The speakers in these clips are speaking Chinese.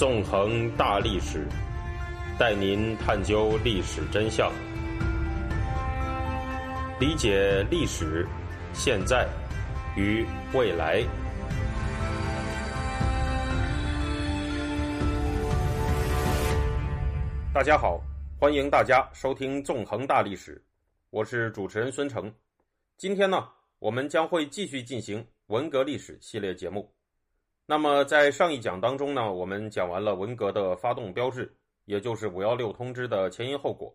纵横大历史，带您探究历史真相，理解历史、现在与未来。大家好，欢迎大家收听《纵横大历史》，我是主持人孙成。今天呢，我们将会继续进行文革历史系列节目。那么，在上一讲当中呢，我们讲完了文革的发动标志，也就是五幺六通知的前因后果。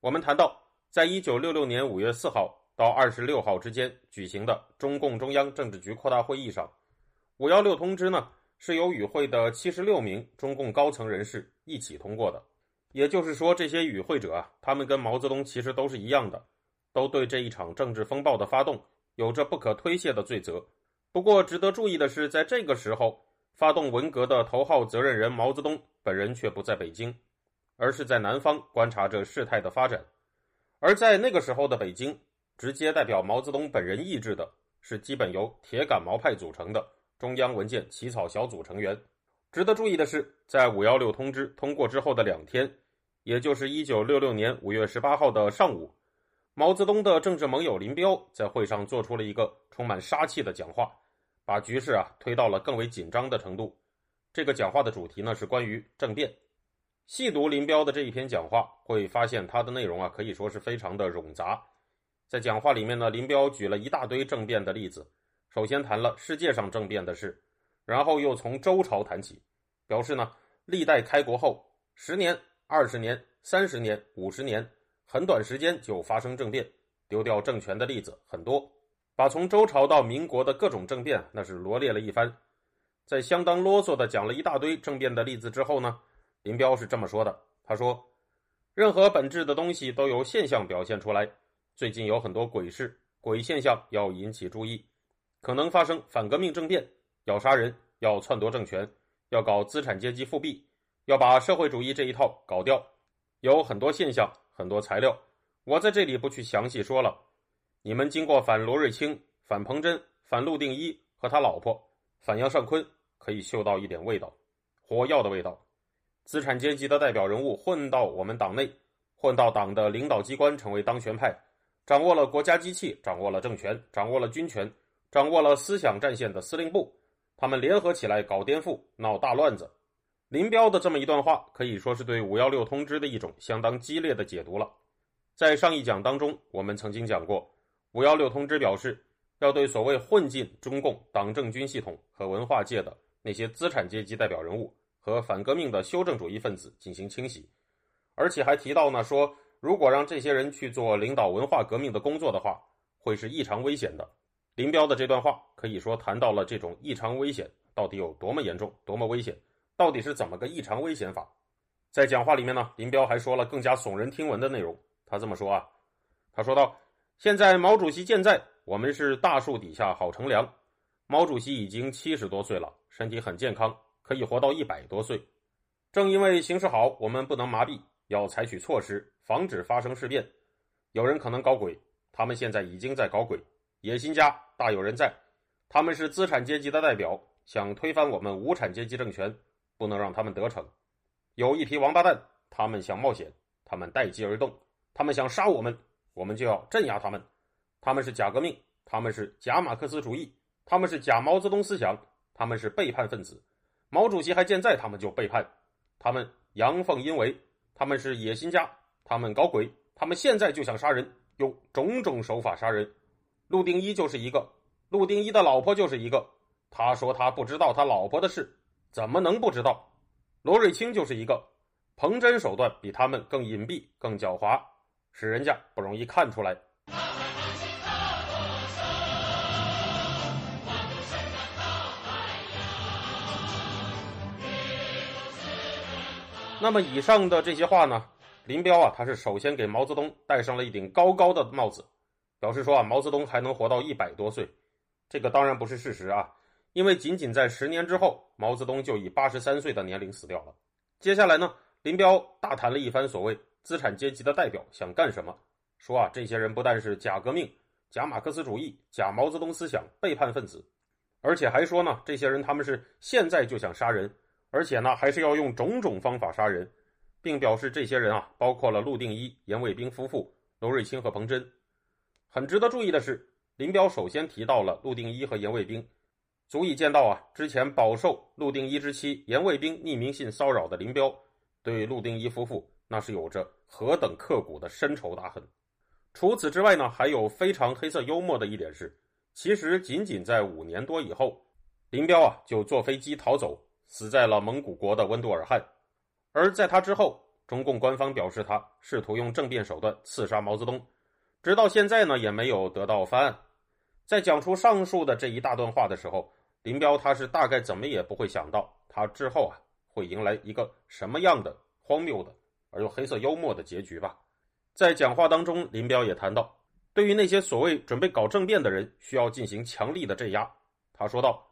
我们谈到，在一九六六年五月四号到二十六号之间举行的中共中央政治局扩大会议上，五幺六通知呢是由与会的七十六名中共高层人士一起通过的。也就是说，这些与会者啊，他们跟毛泽东其实都是一样的，都对这一场政治风暴的发动有着不可推卸的罪责。不过，值得注意的是，在这个时候，发动文革的头号责任人毛泽东本人却不在北京，而是在南方观察着事态的发展。而在那个时候的北京，直接代表毛泽东本人意志的是基本由铁杆毛派组成的中央文件起草小组成员。值得注意的是，在五幺六通知通过之后的两天，也就是一九六六年五月十八号的上午，毛泽东的政治盟友林彪在会上做出了一个充满杀气的讲话。把局势啊推到了更为紧张的程度。这个讲话的主题呢是关于政变。细读林彪的这一篇讲话，会发现他的内容啊可以说是非常的冗杂。在讲话里面呢，林彪举了一大堆政变的例子。首先谈了世界上政变的事，然后又从周朝谈起，表示呢历代开国后十年、二十年、三十年、五十年，很短时间就发生政变，丢掉政权的例子很多。把从周朝到民国的各种政变，那是罗列了一番，在相当啰嗦的讲了一大堆政变的例子之后呢，林彪是这么说的：“他说，任何本质的东西都由现象表现出来。最近有很多鬼事、鬼现象要引起注意，可能发生反革命政变，要杀人，要篡夺政权，要搞资产阶级复辟，要把社会主义这一套搞掉。有很多现象，很多材料，我在这里不去详细说了。”你们经过反罗瑞卿、反彭真、反陆定一和他老婆、反杨尚昆，可以嗅到一点味道，火药的味道。资产阶级的代表人物混到我们党内，混到党的领导机关，成为当权派，掌握了国家机器，掌握了政权，掌握了军权，掌握了思想战线的司令部。他们联合起来搞颠覆，闹大乱子。林彪的这么一段话，可以说是对五幺六通知的一种相当激烈的解读了。在上一讲当中，我们曾经讲过。五幺六通知表示，要对所谓混进中共党政军系统和文化界的那些资产阶级代表人物和反革命的修正主义分子进行清洗，而且还提到呢，说如果让这些人去做领导文化革命的工作的话，会是异常危险的。林彪的这段话可以说谈到了这种异常危险到底有多么严重、多么危险，到底是怎么个异常危险法？在讲话里面呢，林彪还说了更加耸人听闻的内容。他这么说啊，他说道。现在毛主席健在，我们是大树底下好乘凉。毛主席已经七十多岁了，身体很健康，可以活到一百多岁。正因为形势好，我们不能麻痹，要采取措施防止发生事变。有人可能搞鬼，他们现在已经在搞鬼，野心家大有人在。他们是资产阶级的代表，想推翻我们无产阶级政权，不能让他们得逞。有一批王八蛋，他们想冒险，他们待机而动，他们想杀我们。我们就要镇压他们，他们是假革命，他们是假马克思主义，他们是假毛泽东思想，他们是背叛分子。毛主席还健在，他们就背叛，他们阳奉阴违，他们是野心家，他们搞鬼，他们现在就想杀人，用种种手法杀人。陆定一就是一个，陆定一的老婆就是一个。他说他不知道他老婆的事，怎么能不知道？罗瑞卿就是一个，彭真手段比他们更隐蔽，更狡猾。使人家不容易看出来。那么以上的这些话呢，林彪啊，他是首先给毛泽东戴上了一顶高高的帽子，表示说啊，毛泽东还能活到一百多岁。这个当然不是事实啊，因为仅仅在十年之后，毛泽东就以八十三岁的年龄死掉了。接下来呢，林彪大谈了一番所谓。资产阶级的代表想干什么？说啊，这些人不但是假革命、假马克思主义、假毛泽东思想背叛分子，而且还说呢，这些人他们是现在就想杀人，而且呢，还是要用种种方法杀人，并表示这些人啊，包括了陆定一、严卫兵夫妇、罗瑞卿和彭真。很值得注意的是，林彪首先提到了陆定一和严卫兵，足以见到啊，之前饱受陆定一之妻严卫兵匿名信骚扰的林彪，对陆定一夫妇那是有着何等刻骨的深仇大恨。除此之外呢，还有非常黑色幽默的一点是，其实仅仅在五年多以后，林彪啊就坐飞机逃走，死在了蒙古国的温都尔汗。而在他之后，中共官方表示他试图用政变手段刺杀毛泽东，直到现在呢也没有得到翻案。在讲出上述的这一大段话的时候，林彪他是大概怎么也不会想到，他之后啊会迎来一个什么样的荒谬的而又黑色幽默的结局吧。在讲话当中，林彪也谈到，对于那些所谓准备搞政变的人，需要进行强力的镇压。他说道：“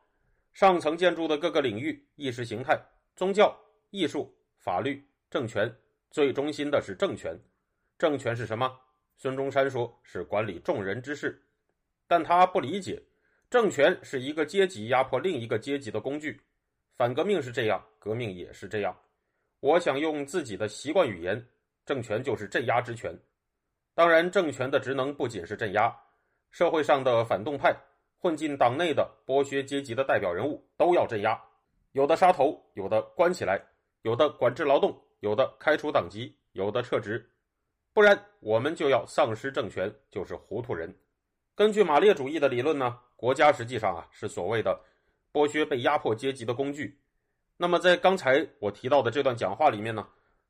上层建筑的各个领域，意识形态、宗教、艺术、法律、政权，最中心的是政权。政权是什么？孙中山说是管理众人之事，但他不理解，政权是一个阶级压迫另一个阶级的工具。反革命是这样，革命也是这样。我想用自己的习惯语言。”政权就是镇压之权，当然，政权的职能不仅是镇压，社会上的反动派、混进党内的剥削阶级的代表人物都要镇压，有的杀头，有的关起来，有的管制劳动，有的开除党籍，有的撤职，不然我们就要丧失政权，就是糊涂人。根据马列主义的理论呢，国家实际上啊是所谓的剥削被压迫阶级的工具。那么在刚才我提到的这段讲话里面呢？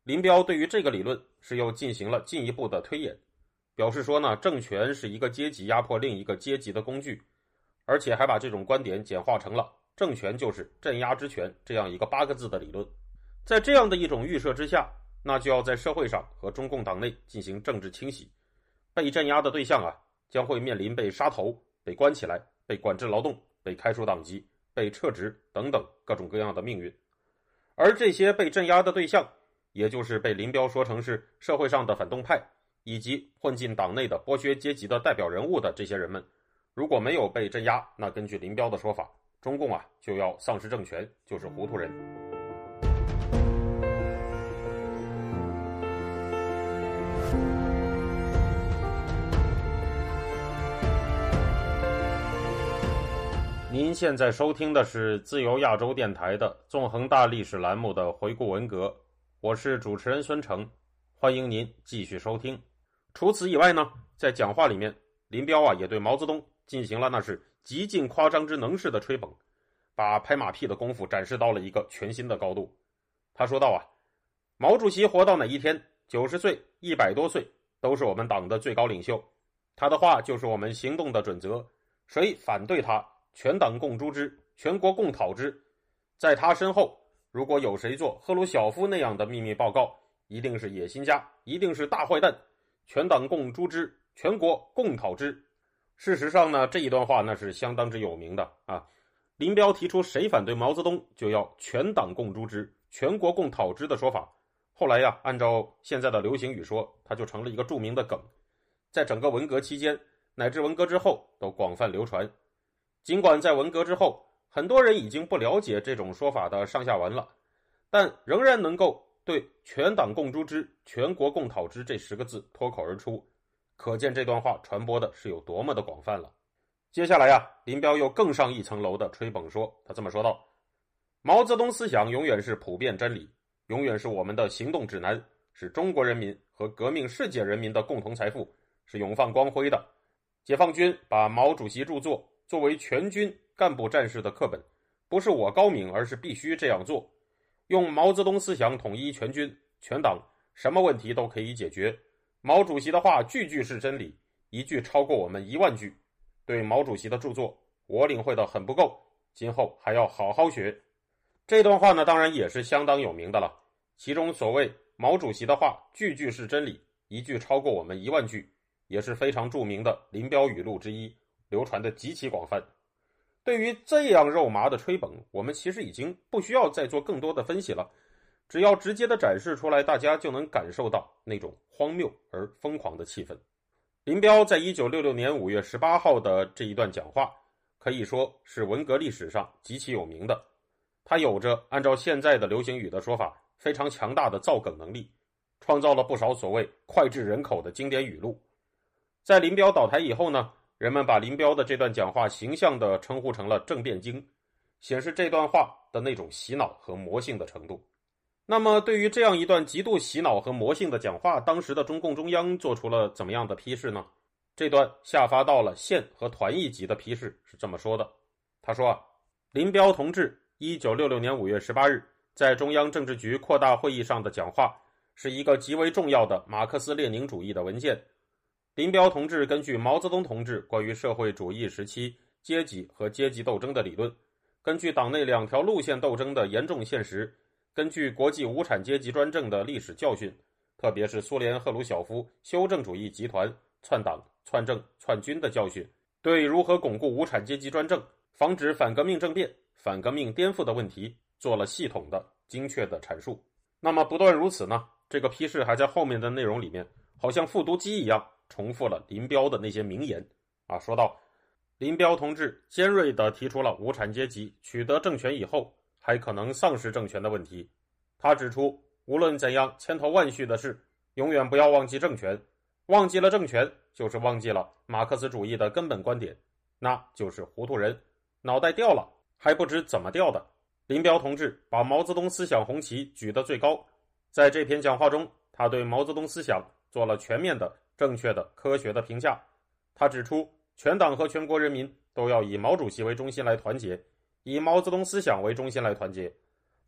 林彪对于这个理论是又进行了进一步的推演，表示说呢，政权是一个阶级压迫另一个阶级的工具，而且还把这种观点简化成了政权就是镇压之权这样一个八个字的理论。在这样的一种预设之下，那就要在社会上和中共党内进行政治清洗，被镇压的对象啊，将会面临被杀头、被关起来、被管制劳动、被开除党籍、被撤职等等各种各样的命运，而这些被镇压的对象。也就是被林彪说成是社会上的反动派，以及混进党内的剥削阶级的代表人物的这些人们，如果没有被镇压，那根据林彪的说法，中共啊就要丧失政权，就是糊涂人。您现在收听的是自由亚洲电台的纵横大历史栏目的回顾文革。我是主持人孙成，欢迎您继续收听。除此以外呢，在讲话里面，林彪啊也对毛泽东进行了那是极尽夸张之能事的吹捧，把拍马屁的功夫展示到了一个全新的高度。他说道啊，毛主席活到哪一天，九十岁、一百多岁，都是我们党的最高领袖，他的话就是我们行动的准则。谁反对他，全党共诛之，全国共讨之。在他身后。如果有谁做赫鲁晓夫那样的秘密报告，一定是野心家，一定是大坏蛋，全党共诛之，全国共讨之。事实上呢，这一段话那是相当之有名的啊。林彪提出谁反对毛泽东，就要全党共诛之，全国共讨之的说法，后来呀，按照现在的流行语说，它就成了一个著名的梗，在整个文革期间乃至文革之后都广泛流传。尽管在文革之后，很多人已经不了解这种说法的上下文了，但仍然能够对“全党共诛之，全国共讨之”这十个字脱口而出，可见这段话传播的是有多么的广泛了。接下来呀，林彪又更上一层楼的吹捧说：“他这么说道，毛泽东思想永远是普遍真理，永远是我们的行动指南，是中国人民和革命世界人民的共同财富，是永放光辉的。解放军把毛主席著作作为全军。”干部战士的课本，不是我高明，而是必须这样做。用毛泽东思想统一全军全党，什么问题都可以解决。毛主席的话句句是真理，一句超过我们一万句。对毛主席的著作，我领会的很不够，今后还要好好学。这段话呢，当然也是相当有名的了。其中所谓毛主席的话句句是真理，一句超过我们一万句，也是非常著名的林彪语录之一，流传的极其广泛。对于这样肉麻的吹捧，我们其实已经不需要再做更多的分析了，只要直接的展示出来，大家就能感受到那种荒谬而疯狂的气氛。林彪在一九六六年五月十八号的这一段讲话，可以说是文革历史上极其有名的。他有着按照现在的流行语的说法，非常强大的造梗能力，创造了不少所谓脍炙人口的经典语录。在林彪倒台以后呢，人们把林彪的这段讲话形象地称呼成了“政变经”，显示这段话的那种洗脑和魔性的程度。那么，对于这样一段极度洗脑和魔性的讲话，当时的中共中央做出了怎么样的批示呢？这段下发到了县和团一级的批示是这么说的：“他说啊，林彪同志一九六六年五月十八日在中央政治局扩大会议上的讲话，是一个极为重要的马克思列宁主义的文件。林彪同志根据毛泽东同志关于社会主义时期阶级和阶级斗争的理论，根据党内两条路线斗争的严重现实。”根据国际无产阶级专政的历史教训，特别是苏联赫鲁晓夫修正主义集团篡党、篡政、篡军的教训，对如何巩固无产阶级专政、防止反革命政变、反革命颠覆的问题做了系统的、精确的阐述。那么不断如此呢？这个批示还在后面的内容里面，好像复读机一样，重复了林彪的那些名言啊。说到林彪同志尖锐地提出了无产阶级取得政权以后。还可能丧失政权的问题，他指出，无论怎样千头万绪的事，永远不要忘记政权。忘记了政权，就是忘记了马克思主义的根本观点，那就是糊涂人，脑袋掉了还不知怎么掉的。林彪同志把毛泽东思想红旗举得最高，在这篇讲话中，他对毛泽东思想做了全面的、正确的、科学的评价。他指出，全党和全国人民都要以毛主席为中心来团结。以毛泽东思想为中心来团结，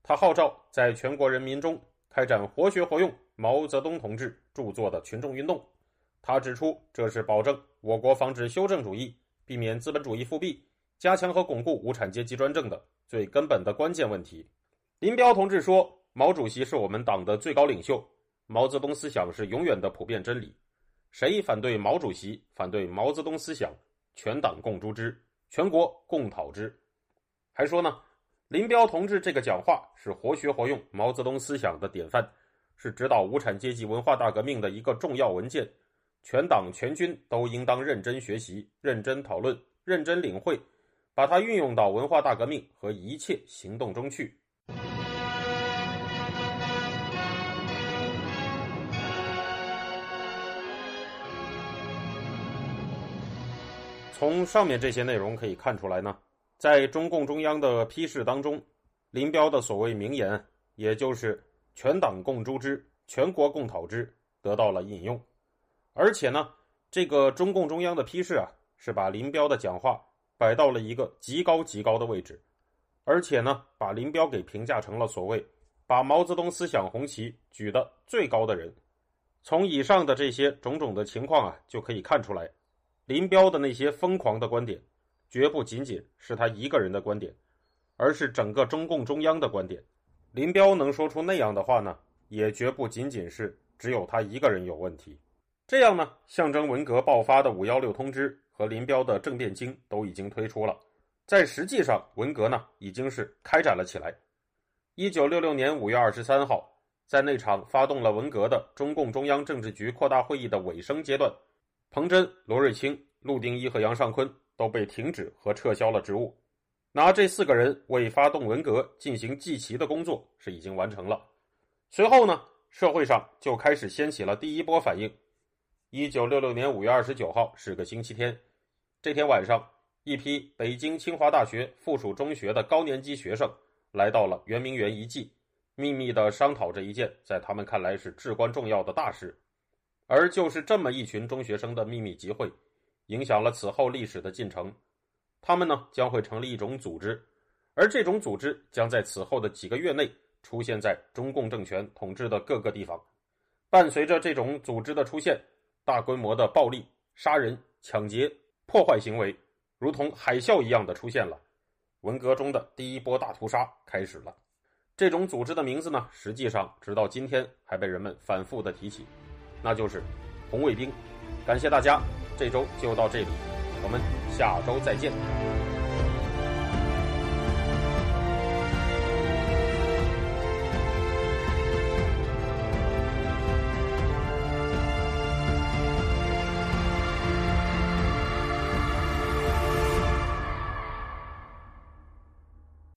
他号召在全国人民中开展活学活用毛泽东同志著作的群众运动。他指出，这是保证我国防止修正主义、避免资本主义复辟、加强和巩固无产阶级专政的最根本的关键问题。林彪同志说：“毛主席是我们党的最高领袖，毛泽东思想是永远的普遍真理。谁反对毛主席、反对毛泽东思想，全党共诛之，全国共讨之。”还说呢，林彪同志这个讲话是活学活用毛泽东思想的典范，是指导无产阶级文化大革命的一个重要文件，全党全军都应当认真学习、认真讨论、认真领会，把它运用到文化大革命和一切行动中去。从上面这些内容可以看出来呢。在中共中央的批示当中，林彪的所谓名言，也就是“全党共诛之，全国共讨之”，得到了引用。而且呢，这个中共中央的批示啊，是把林彪的讲话摆到了一个极高极高的位置，而且呢，把林彪给评价成了所谓把毛泽东思想红旗举得最高的人。从以上的这些种种的情况啊，就可以看出来，林彪的那些疯狂的观点。绝不仅仅是他一个人的观点，而是整个中共中央的观点。林彪能说出那样的话呢，也绝不仅仅是只有他一个人有问题。这样呢，象征文革爆发的五幺六通知和林彪的政变经都已经推出了，在实际上，文革呢已经是开展了起来。一九六六年五月二十三号，在那场发动了文革的中共中央政治局扩大会议的尾声阶段，彭真、罗瑞卿、陆定一和杨尚昆。都被停止和撤销了职务，拿这四个人为发动文革进行祭旗的工作是已经完成了。随后呢，社会上就开始掀起了第一波反应。一九六六年五月二十九号是个星期天，这天晚上，一批北京清华大学附属中学的高年级学生来到了圆明园遗迹，秘密的商讨着一件在他们看来是至关重要的大事。而就是这么一群中学生的秘密集会。影响了此后历史的进程，他们呢将会成立一种组织，而这种组织将在此后的几个月内出现在中共政权统治的各个地方。伴随着这种组织的出现，大规模的暴力、杀人、抢劫、破坏行为，如同海啸一样的出现了。文革中的第一波大屠杀开始了。这种组织的名字呢，实际上直到今天还被人们反复的提起，那就是红卫兵。感谢大家。这周就到这里，我们下周再见。